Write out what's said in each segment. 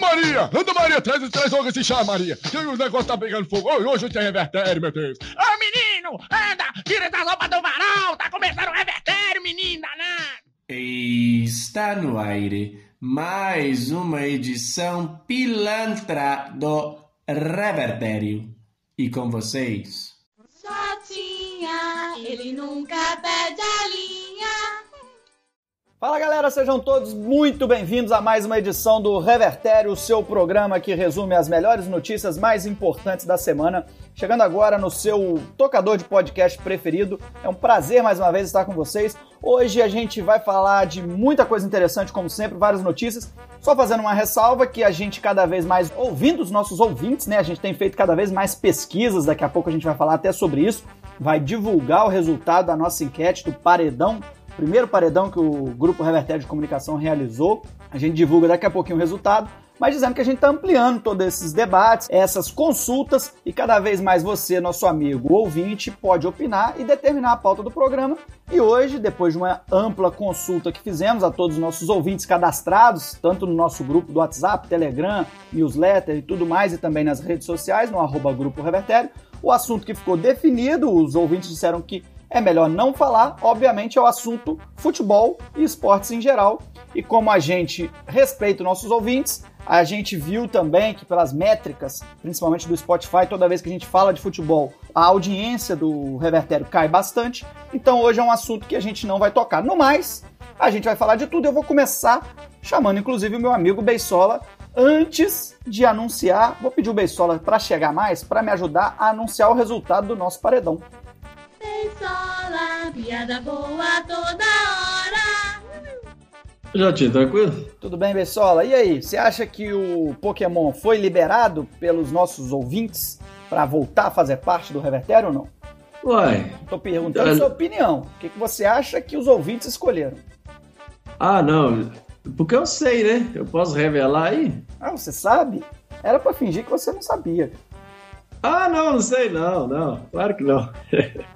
Maria! Anda, Maria! Traz, traz logo esse chá, Maria! Que o negócio tá pegando fogo! Hoje tem revertério, meu Deus! Ô, menino! Anda! Tira essa roupa do varal! Tá começando o revertério, menino danado! Está no aire mais uma edição pilantra do Revertério. E com vocês... Jotinha, ele nunca perde a linha. Fala galera, sejam todos muito bem-vindos a mais uma edição do Revertério, o seu programa que resume as melhores notícias mais importantes da semana. Chegando agora no seu tocador de podcast preferido. É um prazer mais uma vez estar com vocês. Hoje a gente vai falar de muita coisa interessante, como sempre, várias notícias. Só fazendo uma ressalva que a gente cada vez mais ouvindo os nossos ouvintes, né? A gente tem feito cada vez mais pesquisas, daqui a pouco a gente vai falar até sobre isso. Vai divulgar o resultado da nossa enquete do Paredão primeiro paredão que o Grupo Revertério de Comunicação realizou. A gente divulga daqui a pouquinho o resultado, mas dizendo que a gente está ampliando todos esses debates, essas consultas, e cada vez mais você, nosso amigo ouvinte, pode opinar e determinar a pauta do programa. E hoje, depois de uma ampla consulta que fizemos a todos os nossos ouvintes cadastrados, tanto no nosso grupo do WhatsApp, Telegram, newsletter e tudo mais, e também nas redes sociais, no arroba Grupo Revertério, o assunto que ficou definido, os ouvintes disseram que é melhor não falar, obviamente, é o assunto futebol e esportes em geral. E como a gente respeita os nossos ouvintes, a gente viu também que pelas métricas, principalmente do Spotify, toda vez que a gente fala de futebol, a audiência do Revertério cai bastante. Então hoje é um assunto que a gente não vai tocar. No mais, a gente vai falar de tudo. Eu vou começar chamando inclusive o meu amigo Beisola. Antes de anunciar, vou pedir o Beisola para chegar mais, para me ajudar a anunciar o resultado do nosso paredão. Beisola, piada boa toda hora. Jotinho, tranquilo? Tudo bem, Bessola? E aí, você acha que o Pokémon foi liberado pelos nossos ouvintes para voltar a fazer parte do Revertério ou não? Uai. Tô perguntando a sua opinião. O que, que você acha que os ouvintes escolheram? Ah, não. Porque eu sei, né? Eu posso revelar aí? Ah, você sabe? Era para fingir que você não sabia. Ah, não, não sei não, não. Claro que não.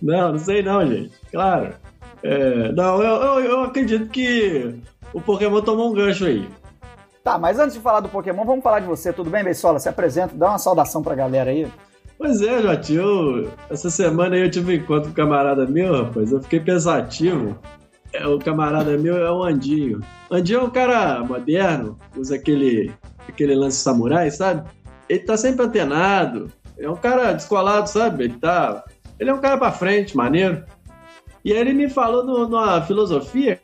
não, não sei não, gente. Claro. É, não, eu, eu, eu acredito que o Pokémon tomou um gancho aí. Tá, mas antes de falar do Pokémon, vamos falar de você. Tudo bem, Beisola? Se apresenta, dá uma saudação pra galera aí. Pois é, Jotinho. Essa semana aí eu tive um encontro com um camarada meu, rapaz. Eu fiquei pensativo. É, o camarada meu é o Andinho. Andinho é um cara moderno, usa aquele, aquele lance samurai, sabe? Ele tá sempre antenado. É um cara descolado, sabe? Ele tá. Ele é um cara pra frente, maneiro. E aí ele me falou no, numa filosofia,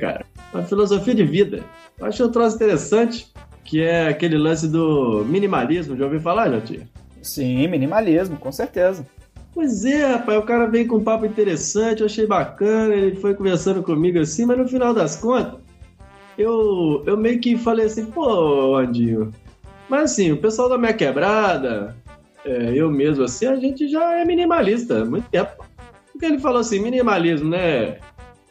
cara, uma filosofia de vida. Eu achei um troço interessante, que é aquele lance do minimalismo. Já ouviu falar, Jotinho? Sim, minimalismo, com certeza. Pois é, rapaz, o cara veio com um papo interessante, eu achei bacana, ele foi conversando comigo assim, mas no final das contas, eu, eu meio que falei assim, pô, Andinho, mas assim, o pessoal da minha quebrada, é, eu mesmo assim, a gente já é minimalista há muito tempo. Porque ele falou assim, minimalismo, né?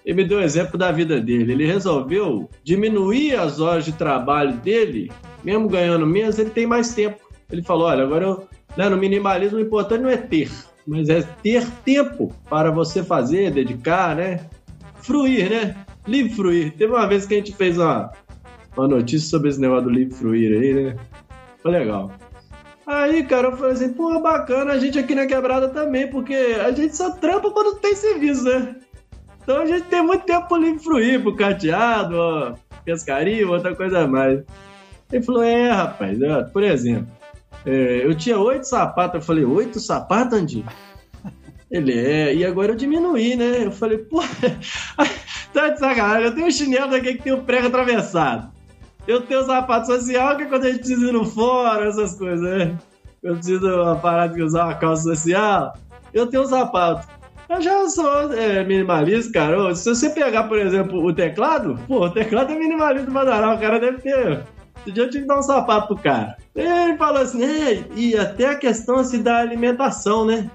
Ele me deu um exemplo da vida dele. Ele resolveu diminuir as horas de trabalho dele, mesmo ganhando menos, ele tem mais tempo. Ele falou, olha, agora eu, né, no minimalismo o importante não é ter, mas é ter tempo para você fazer, dedicar, né? Fruir, né? Livre fruir. Teve uma vez que a gente fez uma, uma notícia sobre esse negócio do livre fruir aí, né? Foi legal. Aí, cara, eu falei assim, pô, bacana a gente aqui na quebrada também, porque a gente só trampa quando tem serviço, né? Então a gente tem muito tempo pro livre fruir, pro cateado, ó, pescaria, outra coisa a mais. Ele falou, é, rapaz, ó, por exemplo, é, eu tinha oito sapatos, eu falei, oito sapatos, Andy? Ele é, e agora eu diminuí, né? Eu falei, pô, tá de sacanagem, eu tenho um chinelo aqui que tem o um prego atravessado. Eu tenho sapato social, que é quando a gente precisa ir no fórum, essas coisas, né? Eu preciso uma parada de usar uma calça social. Eu tenho um sapato. Eu já sou é, minimalista, cara. Se você pegar, por exemplo, o teclado, pô, o teclado é minimalista do. O cara deve ter. Esse dia eu tive que dar um sapato pro cara. Ele falou assim, é, e até a questão assim, da alimentação, né?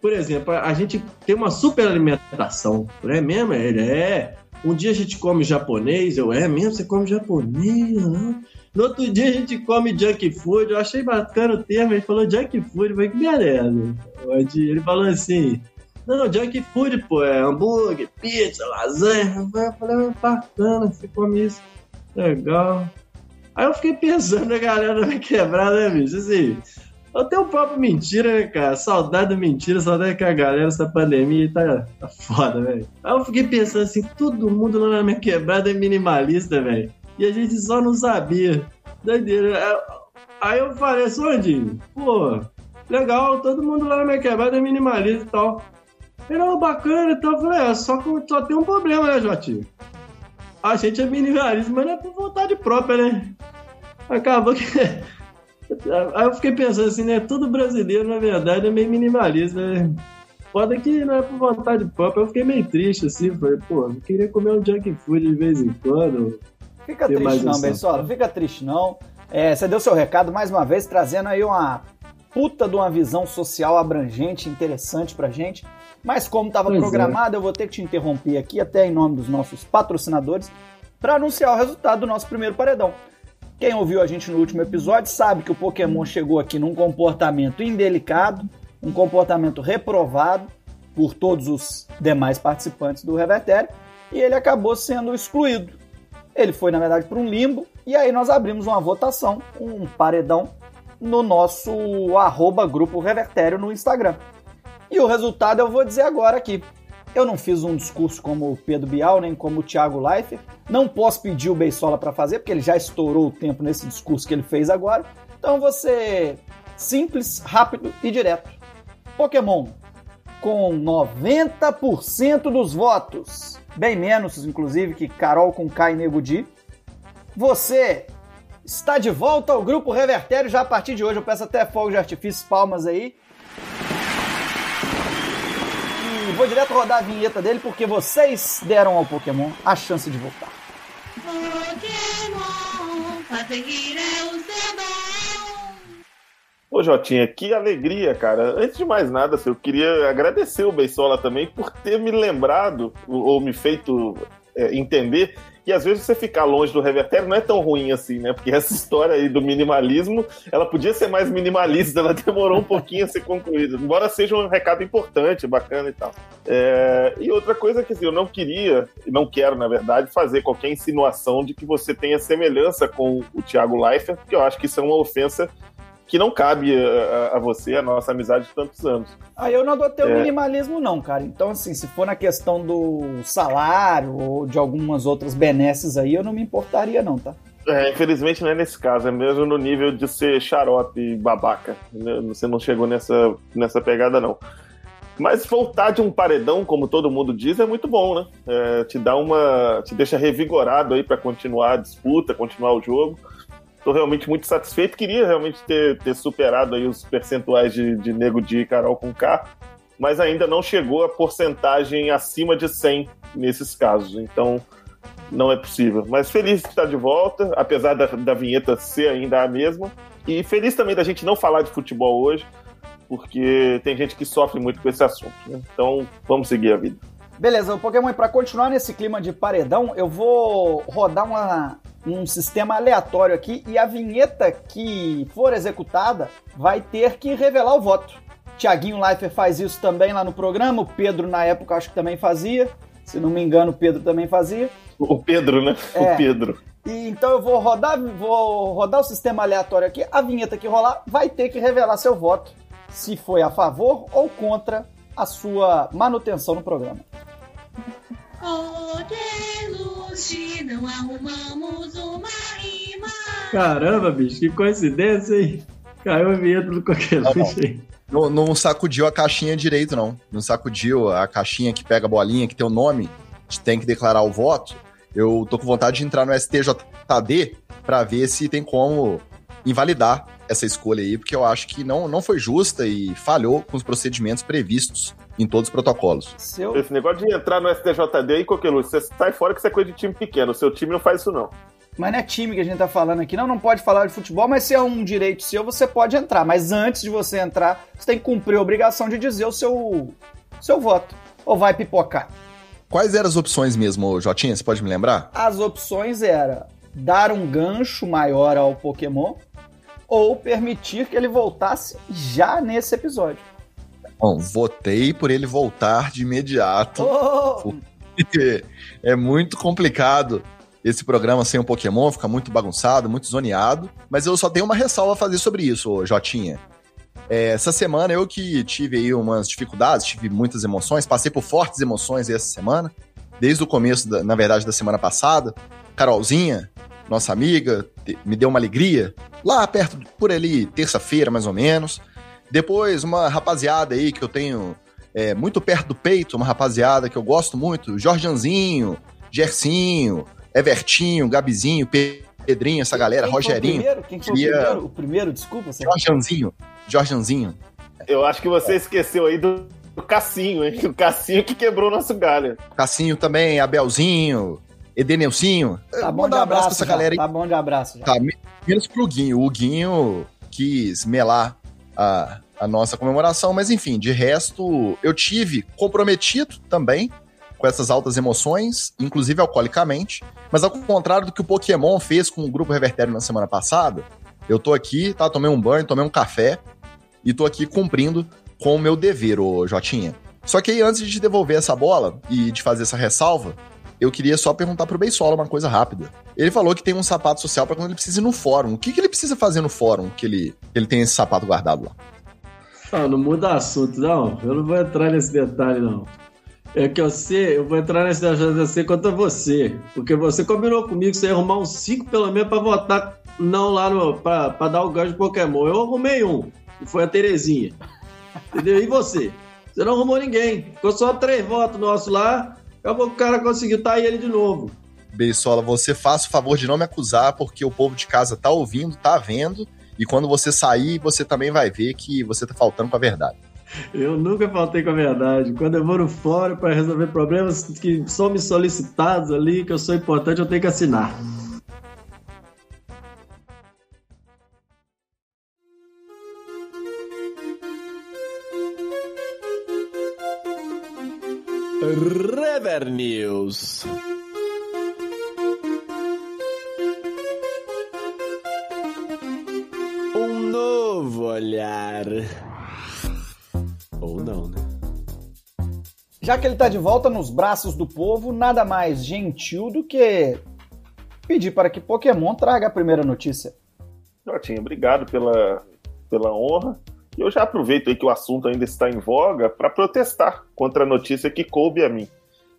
Por exemplo, a gente tem uma super alimentação, não é mesmo? Ele é um dia a gente come japonês, eu, é mesmo? Você come japonês? Não? No outro dia a gente come junk food, eu achei bacana o termo, ele falou junk food, eu falei, que beleza. Ele falou assim, não, junk food, pô, é hambúrguer, pizza, lasanha. Eu falei, bacana, você come isso. Legal. Aí eu fiquei pensando, a galera vai quebrar, né, bicho? Assim, até o próprio mentira, né, cara? Saudade do mentira, saudade que a galera, essa pandemia tá, tá foda, velho. Aí eu fiquei pensando assim, todo mundo lá na minha quebrada é minimalista, velho. E a gente só não sabia. Doideira. Aí eu falei, Sondinho, pô, legal, todo mundo lá na minha quebrada é minimalista e tal. Era bacana e tal. Eu falei, é, só que só tem um problema, né, Jotinho? A gente é minimalista, mas não é por vontade própria, né? Acabou que. Aí eu fiquei pensando assim, né? Todo brasileiro, na verdade, é meio minimalista, né? Foda que não é por vontade própria. Eu fiquei meio triste, assim. Falei, pô, eu queria comer um junk food de vez em quando. Fica triste não, Bensola. Fica triste não. É, você deu seu recado mais uma vez, trazendo aí uma puta de uma visão social abrangente, interessante pra gente. Mas como estava é. programado, é. eu vou ter que te interromper aqui, até em nome dos nossos patrocinadores, para anunciar o resultado do nosso primeiro paredão. Quem ouviu a gente no último episódio sabe que o Pokémon chegou aqui num comportamento indelicado, um comportamento reprovado por todos os demais participantes do Revertério, e ele acabou sendo excluído. Ele foi, na verdade, para um limbo, e aí nós abrimos uma votação, um paredão, no nosso arroba grupo Revertério no Instagram. E o resultado eu vou dizer agora aqui. Eu não fiz um discurso como o Pedro Bial, nem como o Thiago Leifert. Não posso pedir o Beisola para fazer, porque ele já estourou o tempo nesse discurso que ele fez agora. Então você simples, rápido e direto. Pokémon com 90% dos votos, bem menos inclusive que Carol com K e Nego Di. Você está de volta ao grupo Revertério já a partir de hoje. Eu peço até fogo de artifício, palmas aí vou direto rodar a vinheta dele porque vocês deram ao Pokémon a chance de voltar. Pokémon, é o seu. Ô Jotinha, que alegria, cara. Antes de mais nada, eu queria agradecer o Beisola também por ter me lembrado ou me feito é, entender que às vezes você ficar longe do revertério não é tão ruim assim, né? Porque essa história aí do minimalismo, ela podia ser mais minimalista, ela demorou um pouquinho a ser concluída, embora seja um recado importante, bacana e tal. É... E outra coisa que assim, eu não queria, e não quero, na verdade, fazer qualquer insinuação de que você tenha semelhança com o Thiago Leifert, porque eu acho que isso é uma ofensa que não cabe a, a, você, a nossa amizade de tantos anos. Ah, eu não adotei é. o minimalismo, não, cara. Então, assim, se for na questão do salário ou de algumas outras benesses aí, eu não me importaria, não, tá? É, infelizmente não é nesse caso, é mesmo no nível de ser xarope babaca. Né? Você não chegou nessa, nessa pegada, não. Mas voltar de um paredão, como todo mundo diz, é muito bom, né? É, te dá uma. te deixa revigorado aí para continuar a disputa, continuar o jogo. Estou realmente muito satisfeito. Queria realmente ter, ter superado aí os percentuais de, de Nego de Carol com K, mas ainda não chegou a porcentagem acima de 100 nesses casos. Então, não é possível. Mas feliz de estar de volta, apesar da, da vinheta ser ainda a mesma. E feliz também da gente não falar de futebol hoje, porque tem gente que sofre muito com esse assunto. Né? Então, vamos seguir a vida. Beleza, Pokémon, para continuar nesse clima de paredão, eu vou rodar uma, um sistema aleatório aqui e a vinheta que for executada vai ter que revelar o voto. Tiaguinho Leifert faz isso também lá no programa, o Pedro na época acho que também fazia, se não me engano o Pedro também fazia. O Pedro, né? É. O Pedro. E, então eu vou rodar, vou rodar o sistema aleatório aqui, a vinheta que rolar vai ter que revelar seu voto, se foi a favor ou contra a sua manutenção no programa. Não arrumamos uma rima. Caramba, bicho, que coincidência, hein? Caiu a vinheta do coqueluche. Não, não sacudiu a caixinha direito, não. Não sacudiu a caixinha que pega a bolinha, que tem o nome, tem que declarar o voto. Eu tô com vontade de entrar no STJD para ver se tem como invalidar essa escolha aí, porque eu acho que não, não foi justa e falhou com os procedimentos previstos em todos os protocolos. Seu... Esse negócio de entrar no STJD aí, Coqueluche, você sai fora que isso é coisa de time pequeno. O seu time não faz isso, não. Mas não é time que a gente tá falando aqui. Não, não pode falar de futebol, mas se é um direito seu, você pode entrar. Mas antes de você entrar, você tem que cumprir a obrigação de dizer o seu, seu voto. Ou vai pipocar? Quais eram as opções mesmo, Jotinha? Você pode me lembrar? As opções eram dar um gancho maior ao Pokémon ou permitir que ele voltasse já nesse episódio. Bom, votei por ele voltar de imediato. Oh! é muito complicado esse programa sem o Pokémon, fica muito bagunçado, muito zoneado. Mas eu só tenho uma ressalva a fazer sobre isso, Jotinha. É, essa semana eu que tive aí umas dificuldades, tive muitas emoções, passei por fortes emoções essa semana, desde o começo, da, na verdade, da semana passada. Carolzinha, nossa amiga, te- me deu uma alegria, lá perto, por ali, terça-feira mais ou menos. Depois, uma rapaziada aí que eu tenho é, muito perto do peito, uma rapaziada que eu gosto muito, Jorjanzinho, Gercinho, Evertinho, Gabizinho, Pe- Pedrinho, essa galera, Quem foi o Rogerinho, primeiro? Quem foi o primeiro? O primeiro, desculpa. Você... Jorjanzinho, Jorjanzinho. Eu acho que você esqueceu aí do, do Cassinho, hein? O Cassinho que quebrou nosso galho. Cassinho também, Abelzinho, Edeneucinho. Tá bom de Mandar um abraço abraço, pra essa já, galera aí. Tá bom de abraço já. Tá, me- menos pro Guinho. O Guinho quis melar a, a nossa comemoração, mas enfim, de resto, eu tive comprometido também com essas altas emoções, inclusive alcoolicamente, mas ao contrário do que o Pokémon fez com o Grupo Revertério na semana passada, eu tô aqui, tá? Tomei um banho, tomei um café e tô aqui cumprindo com o meu dever, ô Jotinha. Só que aí, antes de devolver essa bola e de fazer essa ressalva, eu queria só perguntar pro Beisola uma coisa rápida. Ele falou que tem um sapato social pra quando ele precisa ir no fórum. O que, que ele precisa fazer no fórum que ele, que ele tem esse sapato guardado lá? Não, não muda assunto, não. Eu não vou entrar nesse detalhe, não. É que eu sei, eu vou entrar nesse detalhe contra você. Porque você combinou comigo que você ia arrumar uns cinco pelo menos pra votar não lá no. pra, pra dar o gancho de Pokémon. Eu arrumei um, que foi a Terezinha. Entendeu? E você? Você não arrumou ninguém. Ficou só três votos nossos lá. Acabou que o cara conseguiu tá aí ele de novo. Beisola, você faça o favor de não me acusar, porque o povo de casa tá ouvindo, tá vendo, e quando você sair, você também vai ver que você tá faltando com a verdade. Eu nunca faltei com a verdade. Quando eu vou no fórum para resolver problemas que são me solicitados ali, que eu sou importante, eu tenho que assinar. Rever News. Olhar. Ou não, né? Já que ele tá de volta nos braços do povo, nada mais gentil do que pedir para que Pokémon traga a primeira notícia. Jotinha, obrigado pela, pela honra. E eu já aproveito aí que o assunto ainda está em voga para protestar contra a notícia que coube a mim.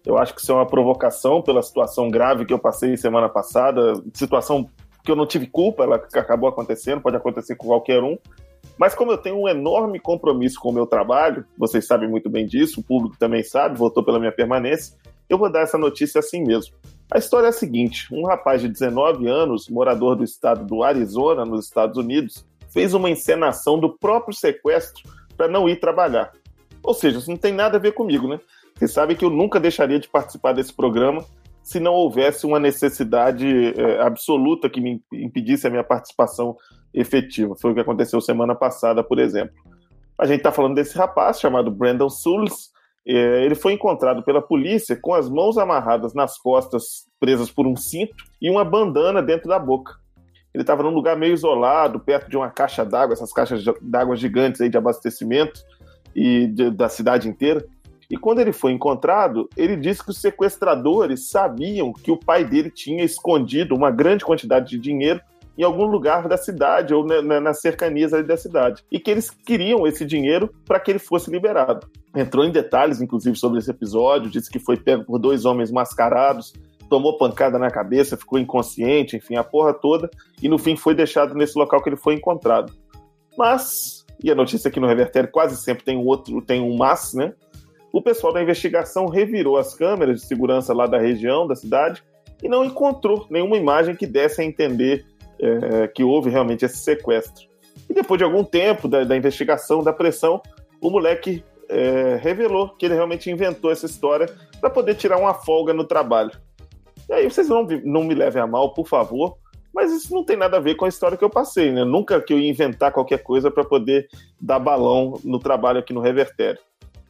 Eu acho que isso é uma provocação pela situação grave que eu passei semana passada, situação que eu não tive culpa, ela acabou acontecendo, pode acontecer com qualquer um. Mas como eu tenho um enorme compromisso com o meu trabalho, vocês sabem muito bem disso, o público também sabe, votou pela minha permanência, eu vou dar essa notícia assim mesmo. A história é a seguinte: um rapaz de 19 anos, morador do estado do Arizona, nos Estados Unidos, fez uma encenação do próprio sequestro para não ir trabalhar. Ou seja, isso não tem nada a ver comigo, né? Vocês sabem que eu nunca deixaria de participar desse programa se não houvesse uma necessidade é, absoluta que me impedisse a minha participação efetiva. Foi o que aconteceu semana passada, por exemplo. A gente está falando desse rapaz chamado Brandon Sulis. É, ele foi encontrado pela polícia com as mãos amarradas nas costas, presas por um cinto, e uma bandana dentro da boca. Ele estava num lugar meio isolado, perto de uma caixa d'água, essas caixas d'água gigantes aí de abastecimento e de, da cidade inteira. E quando ele foi encontrado, ele disse que os sequestradores sabiam que o pai dele tinha escondido uma grande quantidade de dinheiro em algum lugar da cidade ou na, na, nas cercanias da cidade. E que eles queriam esse dinheiro para que ele fosse liberado. Entrou em detalhes, inclusive, sobre esse episódio, disse que foi pego por dois homens mascarados, tomou pancada na cabeça, ficou inconsciente, enfim, a porra toda, e no fim foi deixado nesse local que ele foi encontrado. Mas, e a notícia aqui no Revertério quase sempre tem um outro, tem um mas, né? O pessoal da investigação revirou as câmeras de segurança lá da região, da cidade, e não encontrou nenhuma imagem que desse a entender é, que houve realmente esse sequestro. E depois de algum tempo da, da investigação, da pressão, o moleque é, revelou que ele realmente inventou essa história para poder tirar uma folga no trabalho. E aí vocês não, não me levem a mal, por favor, mas isso não tem nada a ver com a história que eu passei, né? Nunca que eu ia inventar qualquer coisa para poder dar balão no trabalho aqui no Revertério.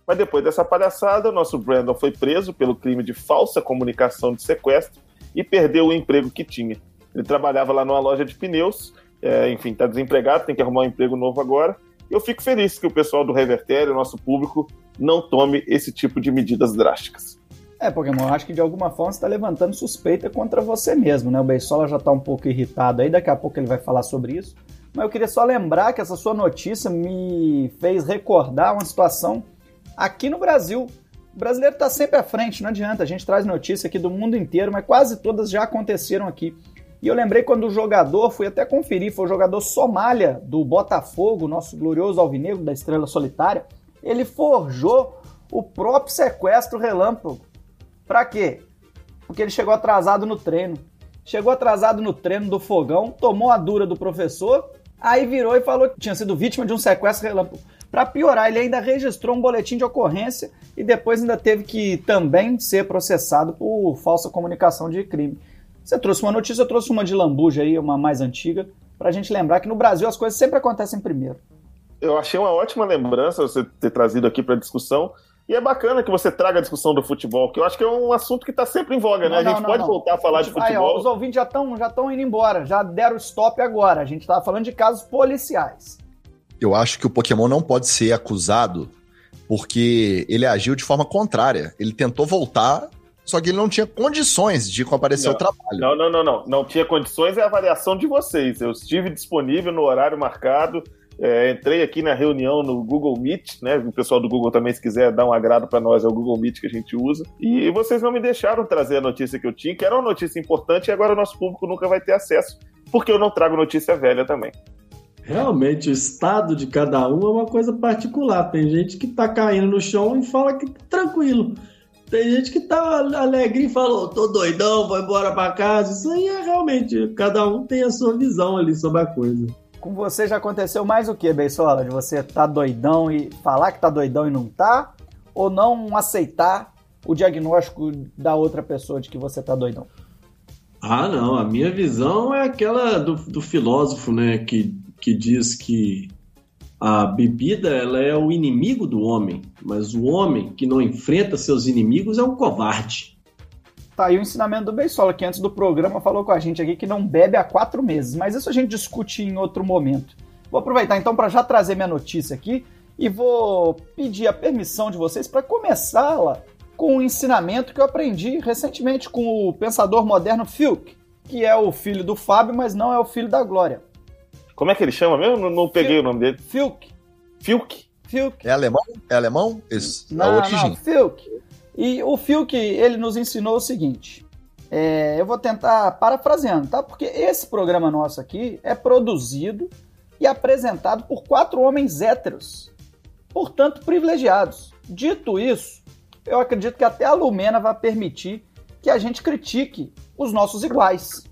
Mas depois dessa palhaçada, nosso Brandon foi preso pelo crime de falsa comunicação de sequestro e perdeu o emprego que tinha. Ele trabalhava lá numa loja de pneus, é, enfim, está desempregado, tem que arrumar um emprego novo agora. Eu fico feliz que o pessoal do Revertério, nosso público, não tome esse tipo de medidas drásticas. É, Pokémon, acho que de alguma forma você está levantando suspeita contra você mesmo, né? O Beisola já está um pouco irritado aí, daqui a pouco ele vai falar sobre isso. Mas eu queria só lembrar que essa sua notícia me fez recordar uma situação aqui no Brasil. O brasileiro está sempre à frente, não adianta. A gente traz notícia aqui do mundo inteiro, mas quase todas já aconteceram aqui. E eu lembrei quando o jogador, fui até conferir, foi o jogador Somália do Botafogo, nosso glorioso alvinegro da Estrela Solitária. Ele forjou o próprio sequestro relâmpago. Pra quê? Porque ele chegou atrasado no treino. Chegou atrasado no treino do fogão, tomou a dura do professor, aí virou e falou que tinha sido vítima de um sequestro relâmpago. Para piorar, ele ainda registrou um boletim de ocorrência e depois ainda teve que também ser processado por falsa comunicação de crime. Você trouxe uma notícia, eu trouxe uma de lambuja aí, uma mais antiga, para a gente lembrar que no Brasil as coisas sempre acontecem primeiro. Eu achei uma ótima lembrança você ter trazido aqui para discussão. E é bacana que você traga a discussão do futebol, que eu acho que é um assunto que está sempre em voga, né? Não, a gente não, pode não. voltar a falar de Aí, ó, futebol. os ouvintes já estão já tão indo embora, já deram stop agora. A gente estava falando de casos policiais. Eu acho que o Pokémon não pode ser acusado porque ele agiu de forma contrária. Ele tentou voltar, só que ele não tinha condições de comparecer ao trabalho. Não, não, não, não. Não tinha condições, é a variação de vocês. Eu estive disponível no horário marcado. é, entrei aqui na reunião no Google Meet, né? O pessoal do Google também, se quiser dar um agrado para nós, é o Google Meet que a gente usa. E vocês não me deixaram trazer a notícia que eu tinha, que era uma notícia importante, e agora o nosso público nunca vai ter acesso, porque eu não trago notícia velha também. Realmente, o estado de cada um é uma coisa particular. Tem gente que tá caindo no chão e fala que tá tranquilo. Tem gente que tá alegre e fala, "Ô, tô doidão, vou embora pra casa. Isso aí é realmente, cada um tem a sua visão ali sobre a coisa. Com você já aconteceu mais o que, Beisola? De você tá doidão e falar que tá doidão e não tá? Ou não aceitar o diagnóstico da outra pessoa de que você tá doidão? Ah, não. A minha visão é aquela do, do filósofo, né? Que, que diz que a bebida ela é o inimigo do homem, mas o homem que não enfrenta seus inimigos é um covarde. Tá aí o ensinamento do Beisola, que antes do programa falou com a gente aqui que não bebe há quatro meses, mas isso a gente discute em outro momento. Vou aproveitar então para já trazer minha notícia aqui e vou pedir a permissão de vocês para começá-la com um ensinamento que eu aprendi recentemente com o pensador moderno Filk, que é o filho do Fábio, mas não é o filho da Glória. Como é que ele chama mesmo? Não, não peguei Fil- o nome dele. Filk. Filk? Filk. É alemão? É alemão? Esse, é Não, o não, Tijin. Filk. E o Filk, ele nos ensinou o seguinte. é, eu vou tentar parafraseando, tá? Porque esse programa nosso aqui é produzido e apresentado por quatro homens héteros, portanto privilegiados. Dito isso, eu acredito que até a Lumena vai permitir que a gente critique os nossos iguais.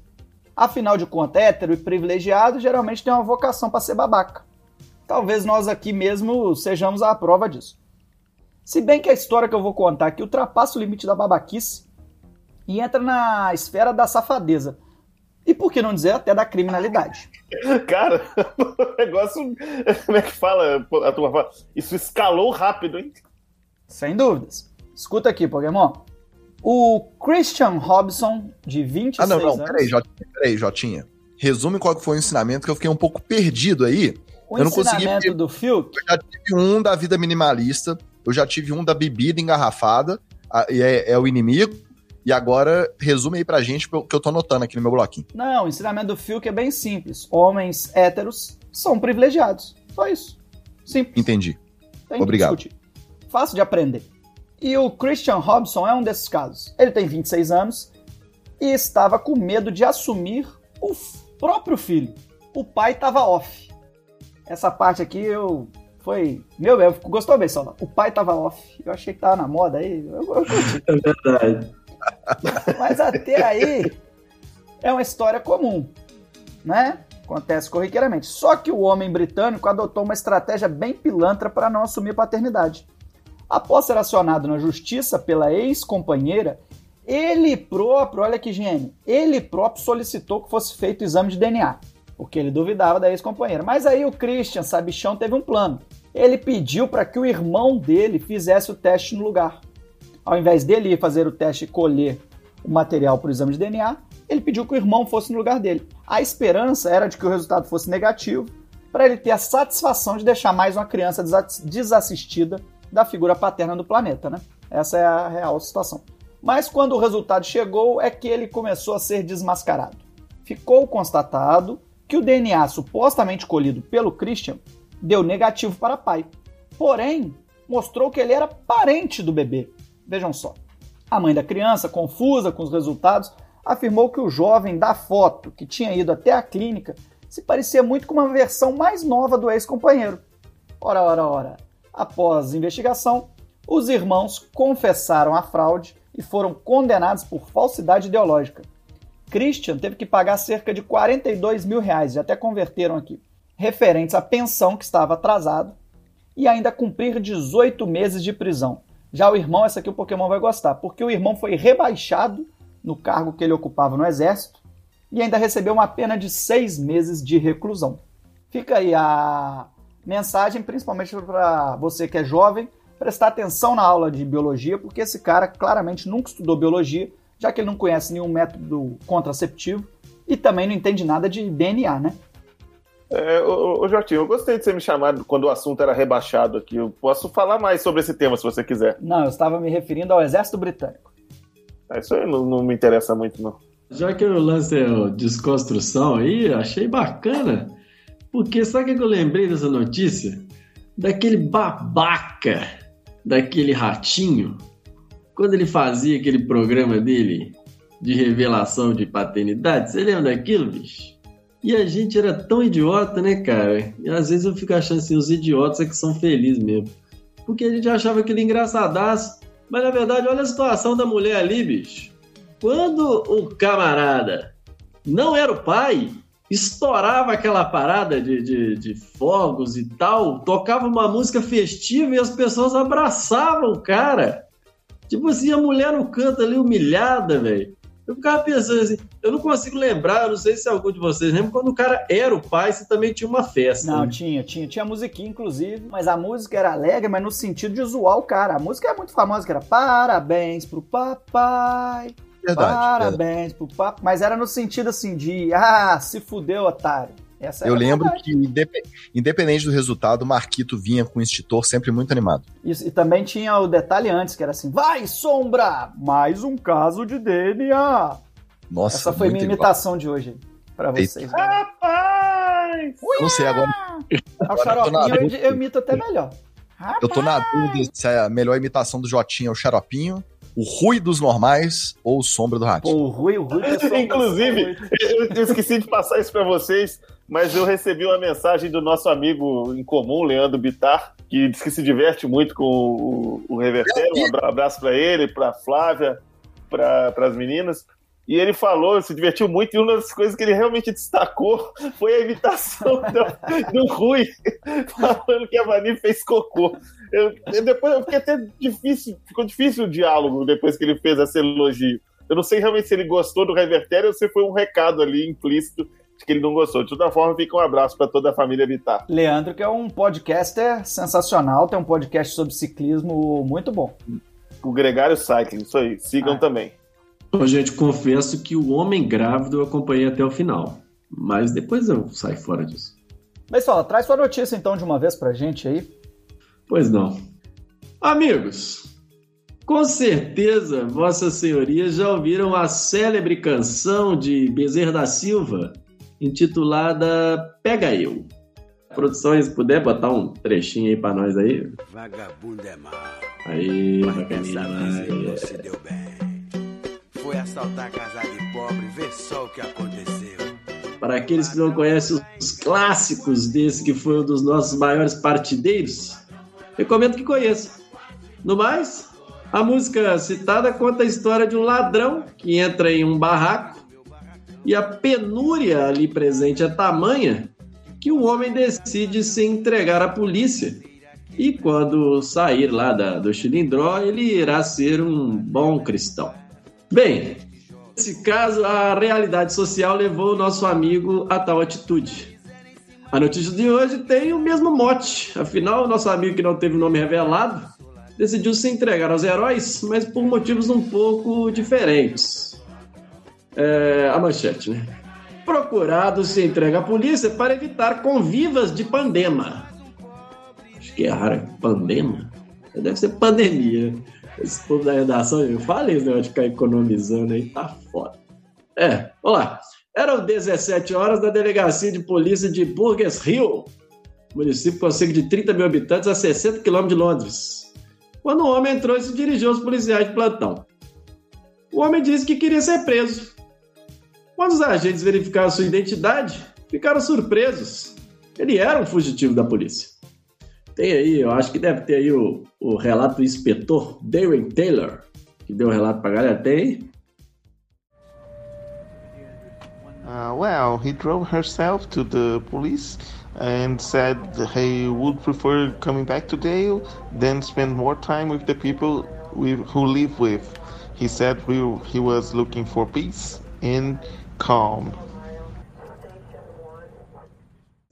Afinal de contas, hétero e privilegiado geralmente tem uma vocação para ser babaca. Talvez nós aqui mesmo sejamos a prova disso. Se bem que a história que eu vou contar aqui ultrapassa o limite da babaquice e entra na esfera da safadeza. E por que não dizer até da criminalidade? Cara, o negócio. Como é que fala? A turma fala. Isso escalou rápido, hein? Sem dúvidas. Escuta aqui, Pokémon. O Christian Robson, de 26 Ah, não, não, anos. peraí, Jotinha, peraí, Jotinha. Resume qual que foi o ensinamento, que eu fiquei um pouco perdido aí. O eu não consegui. ensinamento Eu do Filk já tive um da vida minimalista, eu já tive um da bebida engarrafada, a- e é, é o inimigo. E agora, resume aí pra gente, que eu- que eu tô anotando aqui no meu bloquinho. Não, o ensinamento do Filk é bem simples. Homens héteros são privilegiados. Só isso. Simples. Entendi. Que Obrigado. Fácil de aprender. E o Christian Robson é um desses casos. Ele tem 26 anos e estava com medo de assumir o próprio filho. O pai estava off. Essa parte aqui eu. Foi. Meu, eu gostou bem, Sola? O pai tava off. Eu achei que tava na moda aí. Eu, eu curti. É verdade. Mas até aí é uma história comum, né? Acontece corriqueiramente. Só que o homem britânico adotou uma estratégia bem pilantra para não assumir paternidade. Após ser acionado na justiça pela ex-companheira, ele próprio, olha que gênio, ele próprio solicitou que fosse feito o exame de DNA, porque ele duvidava da ex-companheira. Mas aí o Christian, sabichão, teve um plano. Ele pediu para que o irmão dele fizesse o teste no lugar. Ao invés dele ir fazer o teste e colher o material para o exame de DNA, ele pediu que o irmão fosse no lugar dele. A esperança era de que o resultado fosse negativo, para ele ter a satisfação de deixar mais uma criança desa- desassistida da figura paterna do planeta, né? Essa é a real situação. Mas quando o resultado chegou, é que ele começou a ser desmascarado. Ficou constatado que o DNA supostamente colhido pelo Christian deu negativo para pai. Porém, mostrou que ele era parente do bebê. Vejam só. A mãe da criança, confusa com os resultados, afirmou que o jovem da foto, que tinha ido até a clínica, se parecia muito com uma versão mais nova do ex-companheiro. Ora, ora, ora. Após investigação, os irmãos confessaram a fraude e foram condenados por falsidade ideológica. Christian teve que pagar cerca de 42 mil reais, já até converteram aqui, referentes à pensão que estava atrasado, e ainda cumprir 18 meses de prisão. Já o irmão, essa aqui o Pokémon vai gostar, porque o irmão foi rebaixado no cargo que ele ocupava no exército e ainda recebeu uma pena de seis meses de reclusão. Fica aí a mensagem, principalmente para você que é jovem, prestar atenção na aula de biologia, porque esse cara claramente nunca estudou biologia, já que ele não conhece nenhum método contraceptivo e também não entende nada de DNA, né? É, ô, ô, Jotinho, eu gostei de você me chamar quando o assunto era rebaixado aqui. Eu posso falar mais sobre esse tema se você quiser. Não, eu estava me referindo ao Exército Britânico. É, Isso aí não, não me interessa muito, não. Já que o lance é o desconstrução aí, achei bacana. Porque sabe o que eu lembrei dessa notícia? Daquele babaca, daquele ratinho, quando ele fazia aquele programa dele de revelação de paternidade. Você lembra daquilo, bicho? E a gente era tão idiota, né, cara? E às vezes eu fico achando assim, os idiotas é que são felizes mesmo. Porque a gente achava aquilo engraçadaço. Mas na verdade, olha a situação da mulher ali, bicho. Quando o camarada não era o pai, estourava aquela parada de, de, de fogos e tal, tocava uma música festiva e as pessoas abraçavam o cara. Tipo assim, a mulher no canto ali humilhada, velho. Eu ficava pensando assim, eu não consigo lembrar, não sei se algum de vocês lembra, quando o cara era o pai, você também tinha uma festa. Não, né? tinha, tinha, tinha musiquinha, inclusive, mas a música era alegre, mas no sentido de zoar o cara. A música é muito famosa, que era parabéns pro papai, Verdade. parabéns pro papai, mas era no sentido assim de, ah, se fudeu, otário. Essa Eu lembro verdade. que, indep- independente do resultado, o Marquito vinha com o extintor sempre muito animado. Isso, e também tinha o detalhe antes, que era assim, vai, sombra, mais um caso de DNA. Nossa, Essa foi minha igual. imitação de hoje pra Eita. vocês. Rapaz! Não sei, agora Ah, o xaropinho eu, eu imito até melhor. eu tô na dúvida se a melhor imitação do Jotinha é o Xaropinho, o Rui dos normais ou o Sombra do Ratinho. Pô, o Rui, o Rui... pessoal, Inclusive, eu, eu esqueci de passar isso pra vocês, mas eu recebi uma mensagem do nosso amigo em comum, Leandro Bitar, que diz que se diverte muito com o, o Revertério. Um abra- abraço pra ele, pra Flávia, pra, pras meninas. E ele falou, se divertiu muito, e uma das coisas que ele realmente destacou foi a imitação do, do Rui, falando que a Vani fez cocô. Eu, eu depois eu fiquei até difícil, ficou difícil o diálogo depois que ele fez esse elogio. Eu não sei realmente se ele gostou do Revertério ou se foi um recado ali implícito de que ele não gostou. De toda forma, fica um abraço para toda a família Vitar. Leandro, que é um podcaster sensacional, tem um podcast sobre ciclismo muito bom. O Gregário Cycling, isso aí. Sigam Ah. também. Ô, gente, confesso que o homem grávido eu acompanhei até o final. Mas depois eu saio fora disso. Mas fala, traz sua notícia então de uma vez pra gente aí. Pois não. Amigos, com certeza Vossa Senhoria já ouviram a célebre canção de Bezerra da Silva, intitulada Pega Eu. Produção, se puder botar um trechinho aí pra nós aí. Vagabundo é mau. Aí, Mas bacaninha. dessa vez aí. se deu bem. Assaltar a casa de pobre, vê só o que aconteceu. Para aqueles que não conhecem os clássicos desse que foi um dos nossos maiores partideiros, recomendo que conheçam. No mais, a música citada conta a história de um ladrão que entra em um barraco e a penúria ali presente é tamanha que o homem decide se entregar à polícia. E quando sair lá da, do Chilindró, ele irá ser um bom cristão. Bem, Nesse caso, a realidade social levou o nosso amigo a tal atitude. A notícia de hoje tem o mesmo mote. Afinal, o nosso amigo que não teve o nome revelado decidiu se entregar aos heróis, mas por motivos um pouco diferentes. É, a manchete, né? Procurado se entrega à polícia para evitar convivas de pandema. Acho que é raro. Pandema? Deve ser pandemia. Esse povo da redação, eu falei esse de ficar economizando aí, tá foda. É, vamos lá. Eram 17 horas da delegacia de polícia de Burgess Hill, município com cerca de 30 mil habitantes a 60 quilômetros de Londres, quando um homem entrou e se dirigiu aos policiais de plantão. O homem disse que queria ser preso. Quando os agentes verificaram sua identidade, ficaram surpresos. Ele era um fugitivo da polícia. Tem aí, eu acho que deve ter aí o, o relato do inspetor Darren Taylor, que deu o relato pra galera. Tem? Uh, well, he drove herself to the police and said he would prefer coming back to Dale than spend more time with the people we, who live with. He said we, he was looking for peace and calm.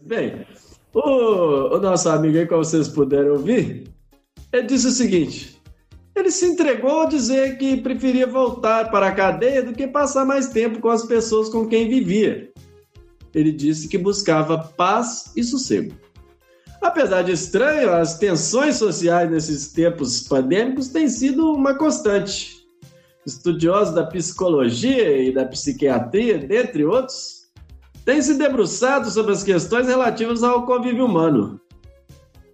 Bem, o, o nosso amigo aí, como vocês puderam ouvir, ele disse o seguinte: ele se entregou a dizer que preferia voltar para a cadeia do que passar mais tempo com as pessoas com quem vivia. Ele disse que buscava paz e sossego. Apesar de estranho, as tensões sociais nesses tempos pandêmicos têm sido uma constante. Estudiosos da psicologia e da psiquiatria, dentre outros, têm se debruçado sobre as questões relativas ao convívio humano.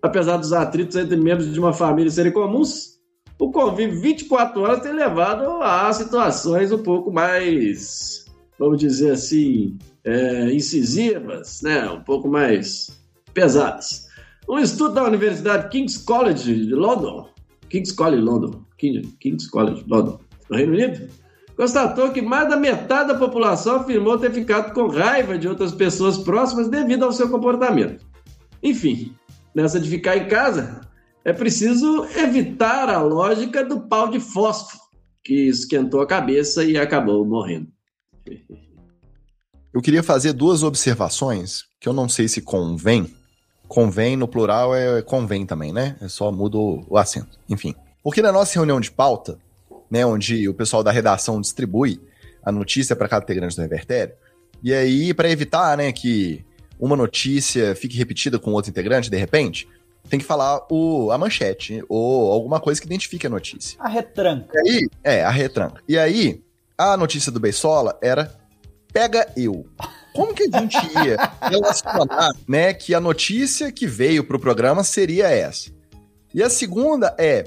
Apesar dos atritos entre membros de uma família serem comuns, o convívio 24 horas tem levado a situações um pouco mais, vamos dizer assim, é, incisivas, né? um pouco mais pesadas. Um estudo da Universidade King's College de London, King's College London, King's College London, no Reino Unido, constatou que mais da metade da população afirmou ter ficado com raiva de outras pessoas próximas devido ao seu comportamento. Enfim, nessa de ficar em casa, é preciso evitar a lógica do pau de fósforo, que esquentou a cabeça e acabou morrendo. Eu queria fazer duas observações que eu não sei se convém. Convém no plural é convém também, né? É só muda o acento. Enfim. Porque na nossa reunião de pauta, né, onde o pessoal da redação distribui a notícia para cada integrante do Revertério, e aí, para evitar né, que uma notícia fique repetida com outro integrante, de repente, tem que falar o, a manchete ou alguma coisa que identifique a notícia. A retranca. E aí, é, a retranca. E aí, a notícia do Beisola era pega eu. Como que a gente ia relacionar, né, que a notícia que veio pro programa seria essa? E a segunda é,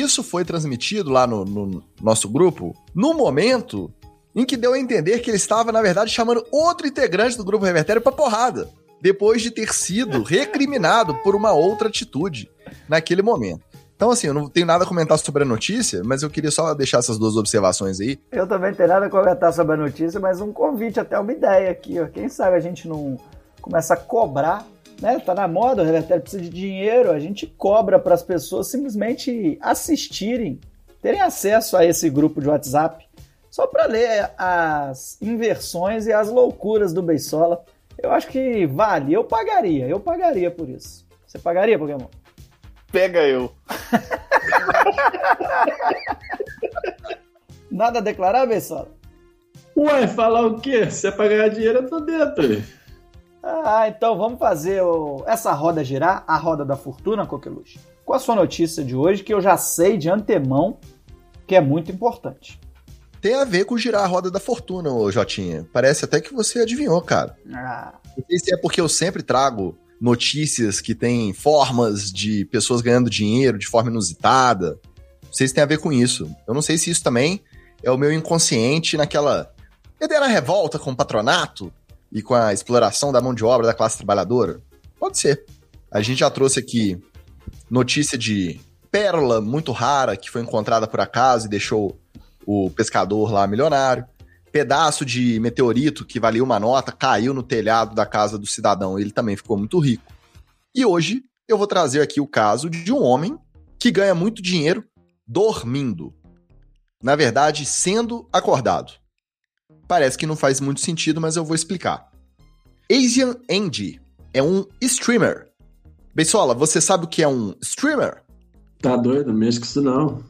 isso foi transmitido lá no, no nosso grupo no momento em que deu a entender que ele estava, na verdade, chamando outro integrante do grupo Revertério pra porrada depois de ter sido recriminado por uma outra atitude naquele momento. Então, assim, eu não tenho nada a comentar sobre a notícia, mas eu queria só deixar essas duas observações aí. Eu também não tenho nada a comentar sobre a notícia, mas um convite, até uma ideia aqui, ó. Quem sabe a gente não começa a cobrar, né? Tá na moda, o Revertério precisa de dinheiro, a gente cobra para as pessoas simplesmente assistirem, terem acesso a esse grupo de WhatsApp, só para ler as inversões e as loucuras do Beisola. Eu acho que vale, eu pagaria, eu pagaria por isso. Você pagaria, Pokémon? Pega eu. Nada a declarar, Bessola? Ué, falar o quê? Se é pra ganhar dinheiro, eu tô dentro. Ah, então vamos fazer o... essa roda girar, a roda da fortuna, Coqueluche. Qual a sua notícia de hoje que eu já sei de antemão que é muito importante? Tem a ver com girar a roda da fortuna, ô Jotinha. Parece até que você adivinhou, cara. Ah. Não sei se é porque eu sempre trago notícias que têm formas de pessoas ganhando dinheiro de forma inusitada. Não sei se tem a ver com isso. Eu não sei se isso também é o meu inconsciente naquela eterna revolta com o patronato e com a exploração da mão de obra da classe trabalhadora. Pode ser. A gente já trouxe aqui notícia de pérola muito rara que foi encontrada por acaso e deixou o pescador lá milionário. Pedaço de meteorito que valia uma nota caiu no telhado da casa do cidadão, ele também ficou muito rico. E hoje eu vou trazer aqui o caso de um homem que ganha muito dinheiro dormindo. Na verdade, sendo acordado. Parece que não faz muito sentido, mas eu vou explicar. Asian Andy é um streamer. Beisola, você sabe o que é um streamer? Tá doido, mexe com isso não.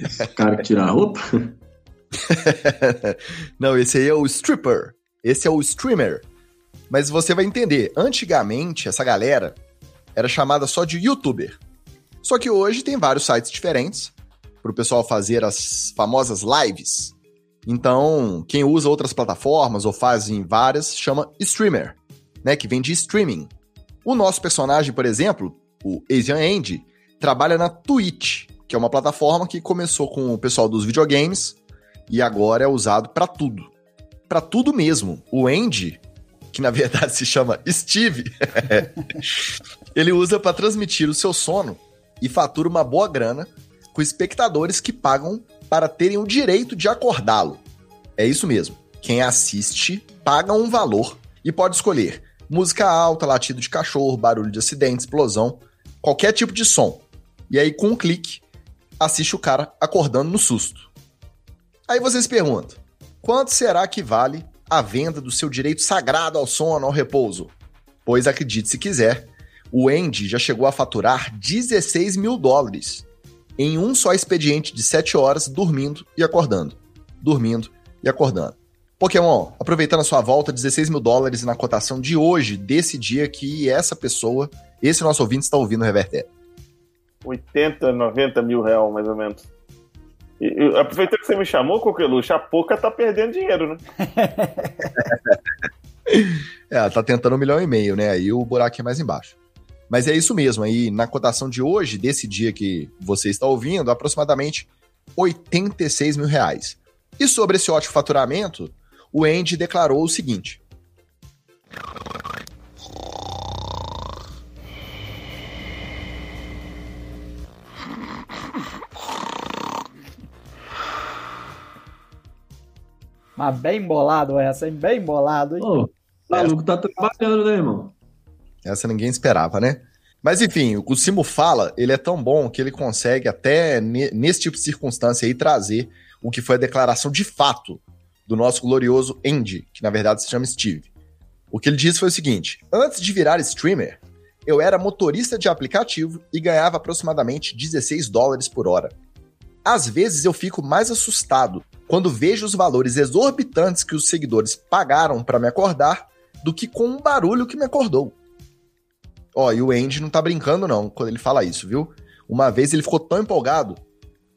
Esse cara que tira a roupa? não, esse aí é o stripper. Esse é o streamer. Mas você vai entender. Antigamente, essa galera era chamada só de youtuber. Só que hoje tem vários sites diferentes para o pessoal fazer as famosas lives. Então, quem usa outras plataformas ou faz em várias chama streamer, né? Que vem de streaming. O nosso personagem, por exemplo, o Asian Andy, trabalha na Twitch, que é uma plataforma que começou com o pessoal dos videogames e agora é usado para tudo. Para tudo mesmo. O Andy, que na verdade se chama Steve, ele usa para transmitir o seu sono e fatura uma boa grana com espectadores que pagam para terem o direito de acordá-lo. É isso mesmo. Quem assiste paga um valor e pode escolher música alta, latido de cachorro, barulho de acidente, explosão, qualquer tipo de som. E aí, com um clique, assiste o cara acordando no susto. Aí vocês perguntam: quanto será que vale a venda do seu direito sagrado ao sono, ao repouso? Pois acredite se quiser, o Andy já chegou a faturar 16 mil dólares em um só expediente de 7 horas dormindo e acordando. Dormindo e acordando. Pokémon, aproveitando a sua volta, 16 mil dólares na cotação de hoje, desse dia que essa pessoa, esse nosso ouvinte, está ouvindo o Reverter. 80, 90 mil reais, mais ou menos. E, e, aproveitando que você me chamou, Coqueluche, a Poca tá perdendo dinheiro, né? é, ela tá tentando um milhão e meio, né? Aí o buraco é mais embaixo. Mas é isso mesmo, aí na cotação de hoje, desse dia que você está ouvindo, aproximadamente 86 mil reais. E sobre esse ótimo faturamento, o Andy declarou o seguinte: Mas bem bolado essa, hein? Bem bolado, hein? Ô, maluco tá trabalhando, né, irmão? Essa ninguém esperava, né? Mas enfim, o Simo fala, ele é tão bom que ele consegue até nesse tipo de circunstância aí trazer o que foi a declaração de fato do nosso glorioso Andy, que na verdade se chama Steve. O que ele disse foi o seguinte: antes de virar streamer, eu era motorista de aplicativo e ganhava aproximadamente 16 dólares por hora. Às vezes eu fico mais assustado quando vejo os valores exorbitantes que os seguidores pagaram para me acordar do que com um barulho que me acordou. Ó, e o Andy não tá brincando não quando ele fala isso, viu? Uma vez ele ficou tão empolgado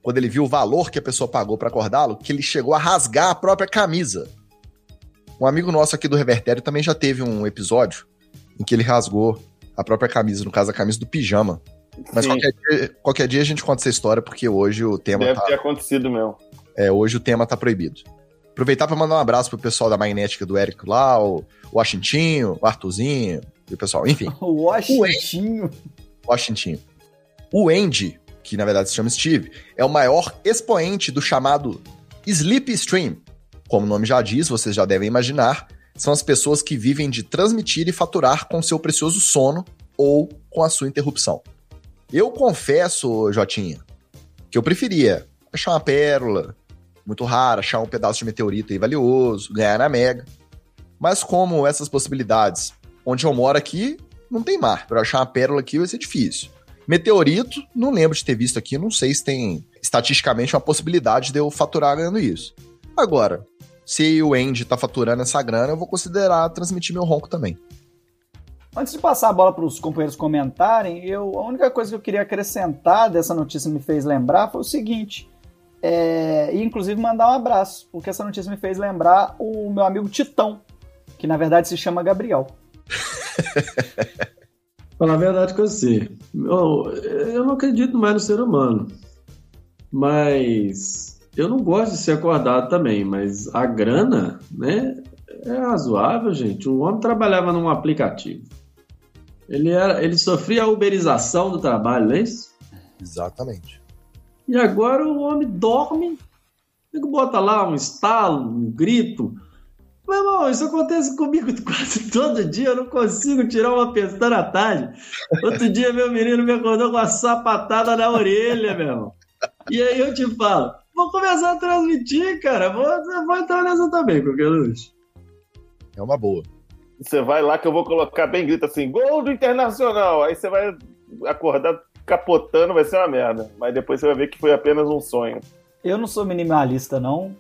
quando ele viu o valor que a pessoa pagou para acordá-lo, que ele chegou a rasgar a própria camisa. Um amigo nosso aqui do Revertério também já teve um episódio em que ele rasgou a própria camisa, no caso a camisa do pijama. Mas qualquer dia, qualquer dia, a gente conta essa história, porque hoje o tema Deve tá... ter acontecido mesmo. É, hoje o tema tá proibido. Aproveitar para mandar um abraço pro pessoal da Magnética do Eric lá, o Washington, o Arthurzinho e o pessoal, enfim. O Washington. Washington. O Andy, que na verdade se chama Steve, é o maior expoente do chamado Sleep Stream. Como o nome já diz, vocês já devem imaginar, são as pessoas que vivem de transmitir e faturar com seu precioso sono ou com a sua interrupção. Eu confesso, Jotinha, que eu preferia achar uma pérola muito rara, achar um pedaço de meteorito aí valioso, ganhar na Mega. Mas como essas possibilidades, onde eu moro aqui, não tem mar. Para achar uma pérola aqui vai ser difícil. Meteorito, não lembro de ter visto aqui, não sei se tem estatisticamente uma possibilidade de eu faturar ganhando isso. Agora, se o Andy tá faturando essa grana, eu vou considerar transmitir meu ronco também. Antes de passar a bola para os companheiros comentarem, eu, a única coisa que eu queria acrescentar dessa notícia me fez lembrar foi o seguinte. É, e inclusive mandar um abraço, porque essa notícia me fez lembrar o meu amigo Titão, que na verdade se chama Gabriel. Falar a verdade com você. Eu, eu não acredito mais no ser humano. Mas eu não gosto de ser acordado também. Mas a grana, né? É razoável, gente. O homem trabalhava num aplicativo. Ele, era, ele sofria a uberização do trabalho, não é isso? Exatamente. E agora o homem dorme, bota lá um estalo, um grito, meu irmão, isso acontece comigo quase todo dia, eu não consigo tirar uma pestana à tarde. Outro dia meu menino me acordou com uma sapatada na orelha, meu irmão. E aí eu te falo, vou começar a transmitir, cara, vou, vou entrar nessa também, qualquer luz. É uma boa. Você vai lá que eu vou colocar bem grito assim, gol do Internacional. Aí você vai acordar capotando, vai ser uma merda. Mas depois você vai ver que foi apenas um sonho. Eu não sou minimalista, não,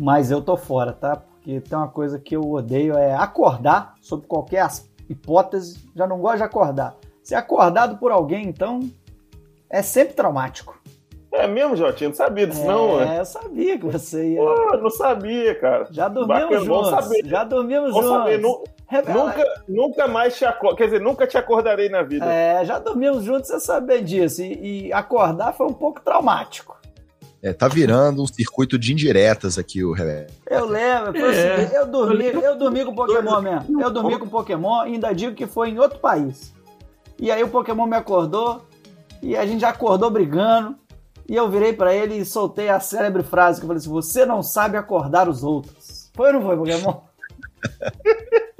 mas eu tô fora, tá? Porque tem uma coisa que eu odeio é acordar sob qualquer hipótese. Já não gosto de acordar. Ser acordado por alguém, então, é sempre traumático. É, É mesmo, Jotinho? Não sabia disso, não, É, eu sabia que você ia. Pô, não sabia, cara. Já dormimos Bacana, juntos. saber. Já dormimos Bom juntos. saber, nu- Revela- Nunca, nunca mais te acordo. Quer dizer, nunca te acordarei na vida. É, já dormimos juntos, você sabe disso. E, e acordar foi um pouco traumático. É, tá virando um circuito de indiretas aqui o Reverter. Eu lembro, foi o É. eu dormi, Eu eu dormi com o Pokémon mesmo. Eu dormi com o Pokémon e ainda digo que foi em outro país. E aí o Pokémon me acordou e a gente já acordou brigando. E eu virei pra ele e soltei a célebre frase que eu falei assim: Você não sabe acordar os outros. Foi ou não foi, Pokémon?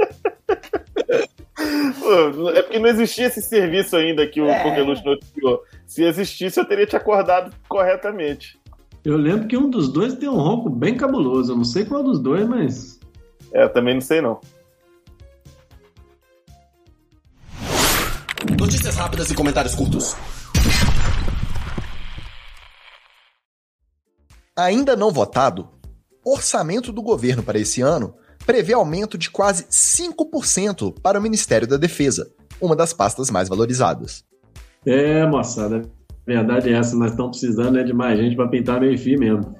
Pô, É porque não existia esse serviço ainda que o É. Coqueluche noticiou. Se existisse, eu teria te acordado corretamente. Eu lembro que um dos dois tem um ronco bem cabuloso. Eu não sei qual dos dois, mas. É, também não sei não. Notícias rápidas e comentários curtos. Ainda não votado, orçamento do governo para esse ano prevê aumento de quase 5% para o Ministério da Defesa, uma das pastas mais valorizadas. É, moçada. A verdade é essa, nós estamos precisando né, de mais gente pra pintar meio fio mesmo.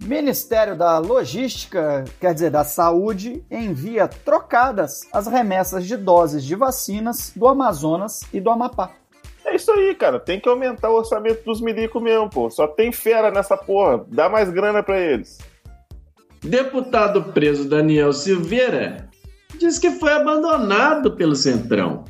Ministério da Logística, quer dizer, da Saúde, envia trocadas as remessas de doses de vacinas do Amazonas e do Amapá. É isso aí, cara. Tem que aumentar o orçamento dos milicos mesmo, pô. Só tem fera nessa porra. Dá mais grana pra eles. Deputado preso Daniel Silveira diz que foi abandonado pelo Centrão.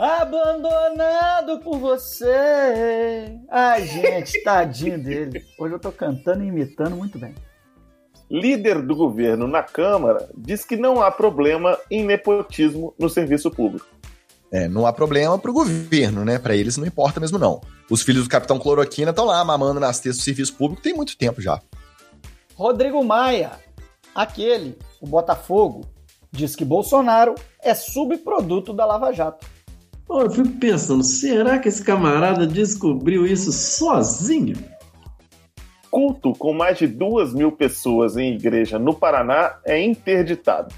Abandonado por você. Ai, gente, tadinho dele. Hoje eu tô cantando e imitando muito bem. Líder do governo na Câmara diz que não há problema em nepotismo no serviço público. É, não há problema pro governo, né? Para eles não importa mesmo não. Os filhos do Capitão Cloroquina estão lá mamando nas testas do serviço público tem muito tempo já. Rodrigo Maia, aquele, o Botafogo, diz que Bolsonaro é subproduto da Lava Jato. Pô, eu fico pensando, será que esse camarada descobriu isso sozinho? Culto com mais de duas mil pessoas em igreja no Paraná é interditado.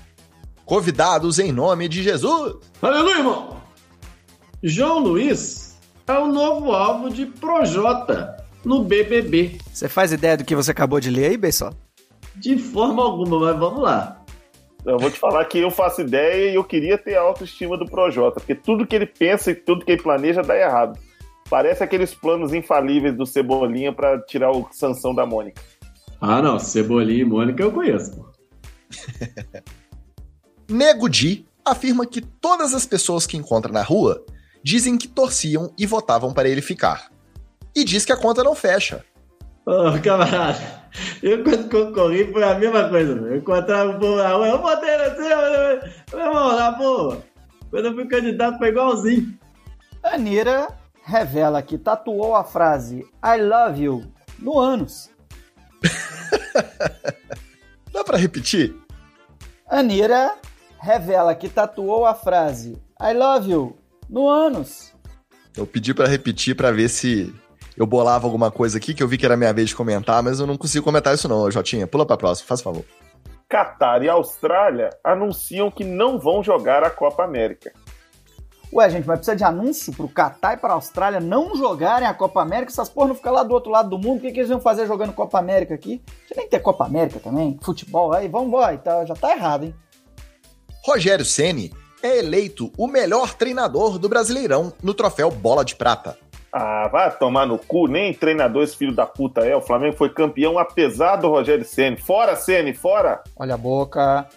Convidados em nome de Jesus. Aleluia, irmão! João Luiz é o novo alvo de Projota no BBB. Você faz ideia do que você acabou de ler aí, Beisol? De forma alguma, mas vamos lá. Eu vou te falar que eu faço ideia e eu queria ter a autoestima do Projota, porque tudo que ele pensa e tudo que ele planeja dá errado. Parece aqueles planos infalíveis do Cebolinha pra tirar o sanção da Mônica. Ah, não, Cebolinha e Mônica eu conheço. pô. Nego Di afirma que todas as pessoas que encontra na rua dizem que torciam e votavam para ele ficar. E diz que a conta não fecha. Ô, camarada, eu quando concorri foi a mesma coisa, meu. Eu encontrava o povo na rua, eu votei no seu, meu irmão, na boa. Quando eu fui candidato foi igualzinho. Anira revela que tatuou a frase I love you no ânus. Dá para repetir? Anira revela que tatuou a frase I love you no ânus. Eu pedi para repetir para ver se eu bolava alguma coisa aqui, que eu vi que era minha vez de comentar, mas eu não consigo comentar isso não, Jotinha. Pula pra próxima, faz favor. Catar e Austrália anunciam que não vão jogar a Copa América. Ué, gente, mas precisa de anúncio pro Catar e pra Austrália não jogarem a Copa América? Essas porra não ficam lá do outro lado do mundo? O que, que eles iam fazer jogando Copa América aqui? Tinha nem que ter Copa América também, futebol, aí vamos embora, então, já tá errado, hein? Rogério Ceni é eleito o melhor treinador do Brasileirão no troféu Bola de Prata. Ah, vai tomar no cu, nem treinador esse filho da puta é. O Flamengo foi campeão apesar do Rogério Ceni. Fora, Ceni, fora! Olha a boca.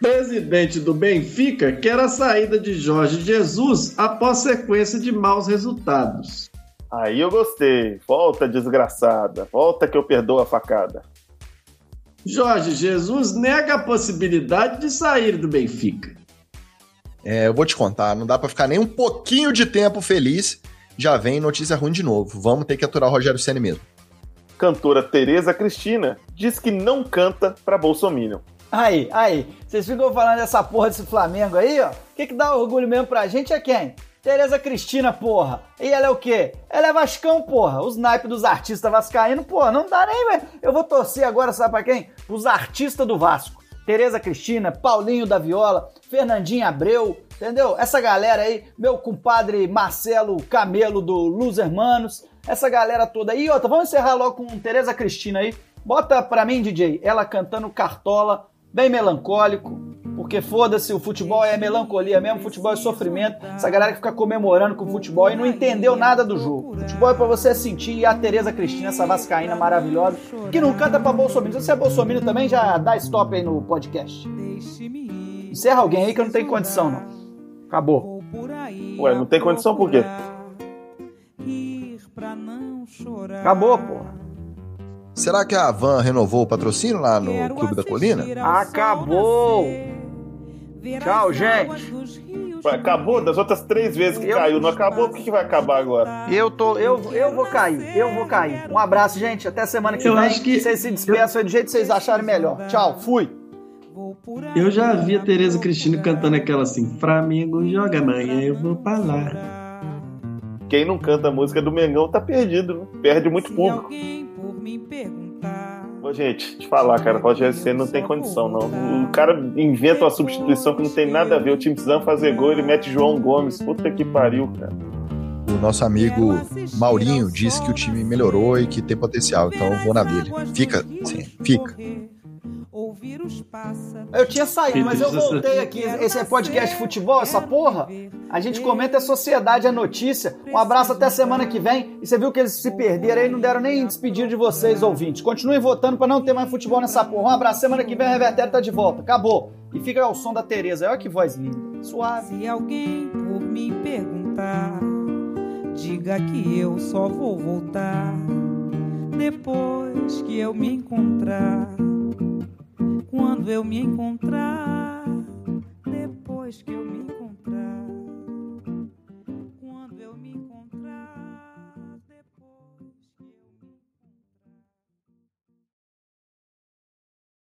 Presidente do Benfica quer a saída de Jorge Jesus após sequência de maus resultados. Aí eu gostei. Volta, desgraçada. Volta que eu perdoo a facada. Jorge Jesus nega a possibilidade de sair do Benfica. É, eu vou te contar, não dá pra ficar nem um pouquinho de tempo feliz. Já vem notícia ruim de novo. Vamos ter que aturar o Rogério Ceni mesmo. Cantora Tereza Cristina diz que não canta pra Bolsonaro. Aí, aí, vocês ficam falando dessa porra desse Flamengo aí, ó. O que, que dá orgulho mesmo pra gente é quem? Tereza Cristina, porra. E ela é o quê? Ela é Vascão, porra. Os naipes dos artistas vascaínos, porra, não dá nem, velho. Eu vou torcer agora, sabe pra quem? Os artistas do Vasco. Tereza Cristina, Paulinho da Viola, Fernandinho Abreu, entendeu? Essa galera aí, meu compadre Marcelo Camelo do Luz Hermanos, essa galera toda aí. Outra, vamos encerrar logo com Tereza Cristina aí. Bota pra mim, DJ, ela cantando Cartola, bem melancólico, porque foda-se, o futebol é melancolia mesmo, futebol é sofrimento. Essa galera que fica comemorando com o futebol e não entendeu nada do jogo. Futebol é pra você sentir e a Tereza Cristina, essa vascaína maravilhosa, que não canta pra Bolsonaro. Se você é Bolsonaro também, já dá stop aí no podcast. Encerra alguém aí que eu não tenho condição, não. Acabou. Ué, não tem condição por quê? Acabou, porra. Será que a Van renovou o patrocínio lá no Clube da Colina? Acabou! Tchau, gente. Ué, Acabou das outras três vezes que caiu, não acabou? Por que que vai acabar agora? Eu tô, eu, eu vou cair, eu vou cair. Um abraço, gente. Até semana que Eu vem. acho que- Vocês se despeçam aí do jeito que vocês acharem melhor. Tchau, fui. Eu já vi a Tereza Cristina cantando aquela assim: Flamengo joga amanhã, eu vou pra lá. Quem não canta a música do Mengão tá perdido? Perde muito público. Ô, gente, te falar, cara, o Rogério Senna não tem condição, não. O cara inventa uma substituição que não tem nada a ver. O time precisando fazer gol, ele mete João Gomes. Puta que pariu, cara. O nosso amigo Maurinho disse que o time melhorou e que tem potencial, então eu vou na dele. Fica, sim, fica. Eu tinha saído, mas eu voltei aqui. Esse é podcast futebol, essa porra. A gente comenta a sociedade, a notícia. Um abraço até semana que vem. E você viu que eles se perderam aí, não deram nem despedir de vocês, ouvintes. Continuem votando pra não ter mais futebol nessa porra. Um abraço, semana que vem o Revertério tá de volta. Acabou. E fica ao som da Tereza. Olha que voz linda. Suave. Se alguém por me perguntar, diga que eu só vou voltar depois que eu me encontrar. Quando eu me encontrar, depois que eu